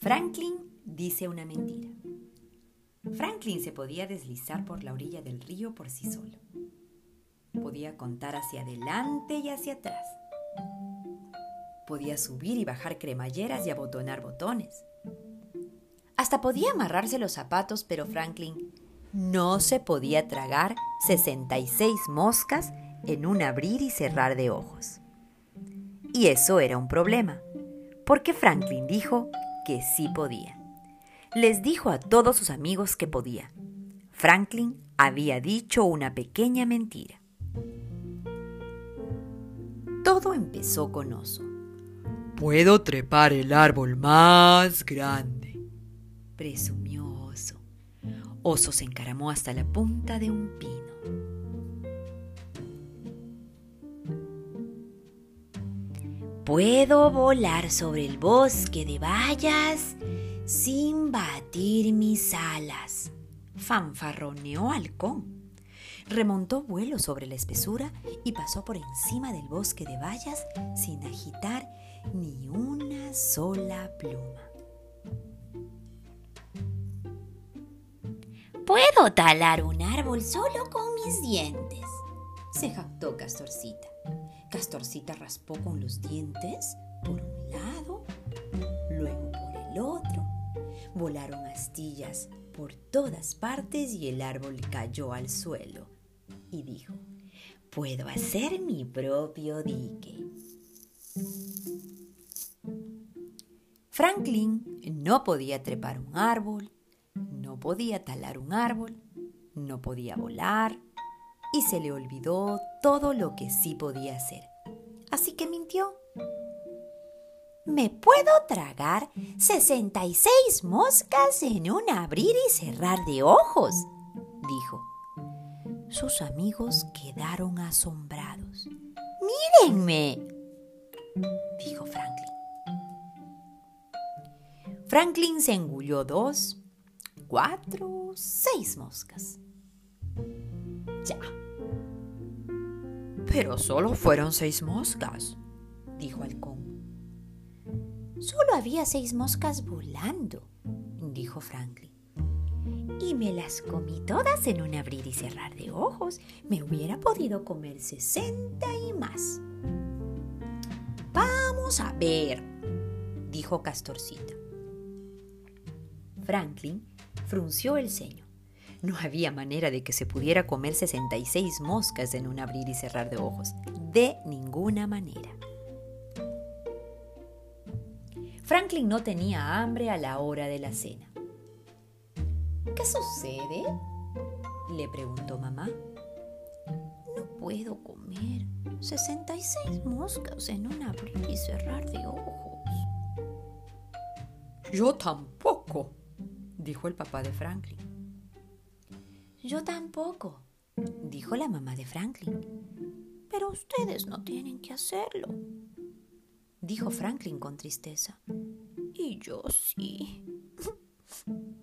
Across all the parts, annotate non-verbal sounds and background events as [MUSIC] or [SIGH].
Franklin dice una mentira. Franklin se podía deslizar por la orilla del río por sí solo. Podía contar hacia adelante y hacia atrás. Podía subir y bajar cremalleras y abotonar botones. Hasta podía amarrarse los zapatos, pero Franklin no se podía tragar 66 moscas en un abrir y cerrar de ojos. Y eso era un problema, porque Franklin dijo que sí podía. Les dijo a todos sus amigos que podía. Franklin había dicho una pequeña mentira. Todo empezó con Oso. Puedo trepar el árbol más grande, presumió Oso. Oso se encaramó hasta la punta de un pino. Puedo volar sobre el bosque de bayas sin batir mis alas, fanfarroneó Halcón. Remontó vuelo sobre la espesura y pasó por encima del bosque de bayas sin agitar ni una sola pluma. Puedo talar un árbol solo con mis dientes, se jactó Castorcita. Castorcita raspó con los dientes por un lado, luego por el otro. Volaron astillas por todas partes y el árbol cayó al suelo y dijo, puedo hacer mi propio dique. Franklin no podía trepar un árbol, no podía talar un árbol, no podía volar y se le olvidó todo lo que sí podía hacer. Así que mintió. Me puedo tragar 66 moscas en un abrir y cerrar de ojos, dijo. Sus amigos quedaron asombrados. Mírenme, dijo Franklin. Franklin se engulló dos, cuatro, seis moscas. Ya. Pero solo fueron seis moscas, dijo Halcón. Solo había seis moscas volando, dijo Franklin. Y me las comí todas en un abrir y cerrar de ojos. Me hubiera podido comer sesenta y más. Vamos a ver, dijo Castorcita. Franklin frunció el ceño. No había manera de que se pudiera comer 66 moscas en un abrir y cerrar de ojos. De ninguna manera. Franklin no tenía hambre a la hora de la cena. ¿Qué sucede? le preguntó mamá. No puedo comer 66 moscas en un abrir y cerrar de ojos. Yo tampoco, dijo el papá de Franklin. Yo tampoco, dijo la mamá de Franklin. Pero ustedes no tienen que hacerlo, dijo Franklin con tristeza. Y yo sí. [LAUGHS]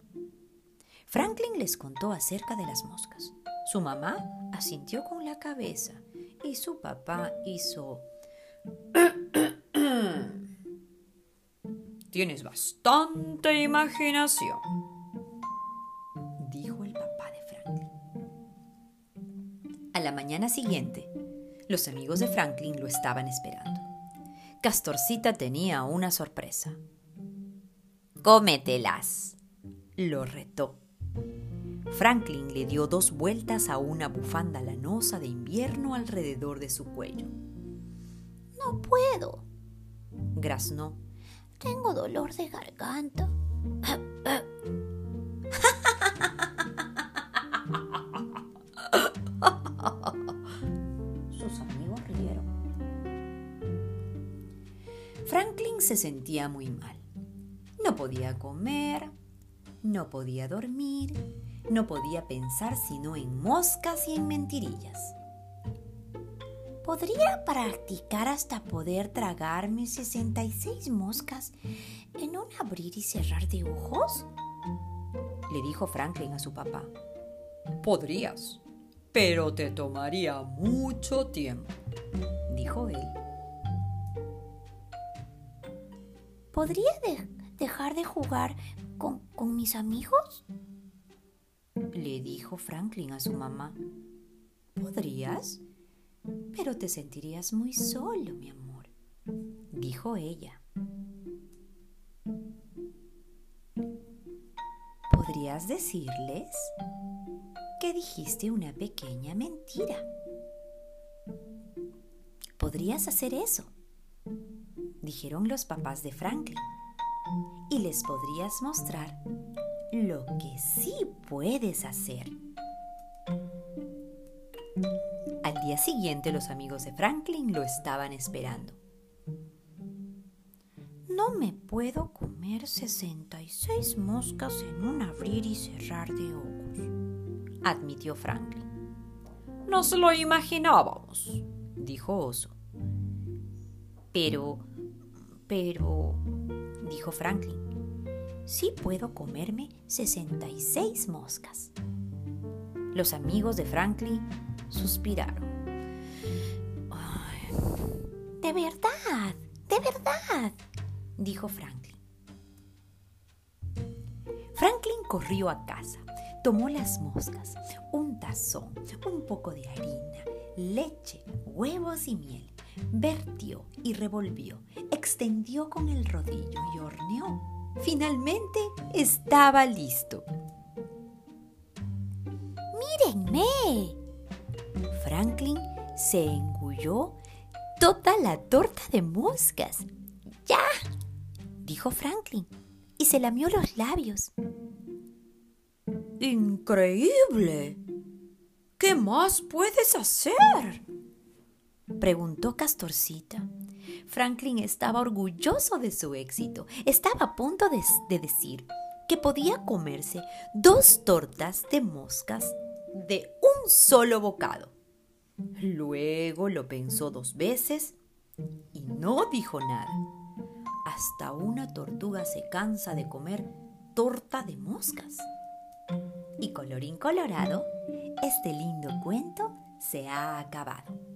Franklin les contó acerca de las moscas. Su mamá asintió con la cabeza y su papá hizo... [COUGHS] Tienes bastante imaginación, A la mañana siguiente, los amigos de Franklin lo estaban esperando. Castorcita tenía una sorpresa. Cómetelas, lo retó. Franklin le dio dos vueltas a una bufanda lanosa de invierno alrededor de su cuello. No puedo, graznó. Tengo dolor de garganta. Franklin se sentía muy mal. No podía comer, no podía dormir, no podía pensar sino en moscas y en mentirillas. ¿Podría practicar hasta poder tragarme 66 moscas en un abrir y cerrar de ojos? Le dijo Franklin a su papá. Podrías, pero te tomaría mucho tiempo, dijo él. ¿Podría dejar de jugar con, con mis amigos? Le dijo Franklin a su mamá. Podrías, pero te sentirías muy solo, mi amor, dijo ella. ¿Podrías decirles que dijiste una pequeña mentira? Podrías hacer eso, dijeron los papás de Franklin, y les podrías mostrar lo que sí puedes hacer. Al día siguiente los amigos de Franklin lo estaban esperando. No me puedo comer 66 moscas en un abrir y cerrar de ojos, admitió Franklin. Nos lo imaginábamos, dijo Oso. Pero, pero, dijo Franklin, sí puedo comerme 66 moscas. Los amigos de Franklin suspiraron. de verdad, de verdad, dijo Franklin. Franklin corrió a casa, tomó las moscas, un tazón, un poco de harina, leche, huevos y miel, vertió y revolvió, extendió con el rodillo y horneó. Finalmente estaba listo. ¡Mírenme! Franklin se engulló toda la torta de moscas. ¡Ya! dijo Franklin y se lamió los labios. ¡Increíble! ¿Qué más puedes hacer? Preguntó Castorcita. Franklin estaba orgulloso de su éxito. Estaba a punto de, de, decir que podía comerse dos tortas de moscas de un solo bocado. Luego lo pensó dos veces y no dijo nada. Hasta una tortuga se cansa de comer torta de moscas. Y colorín colorado, este lindo cuento se ha acabado.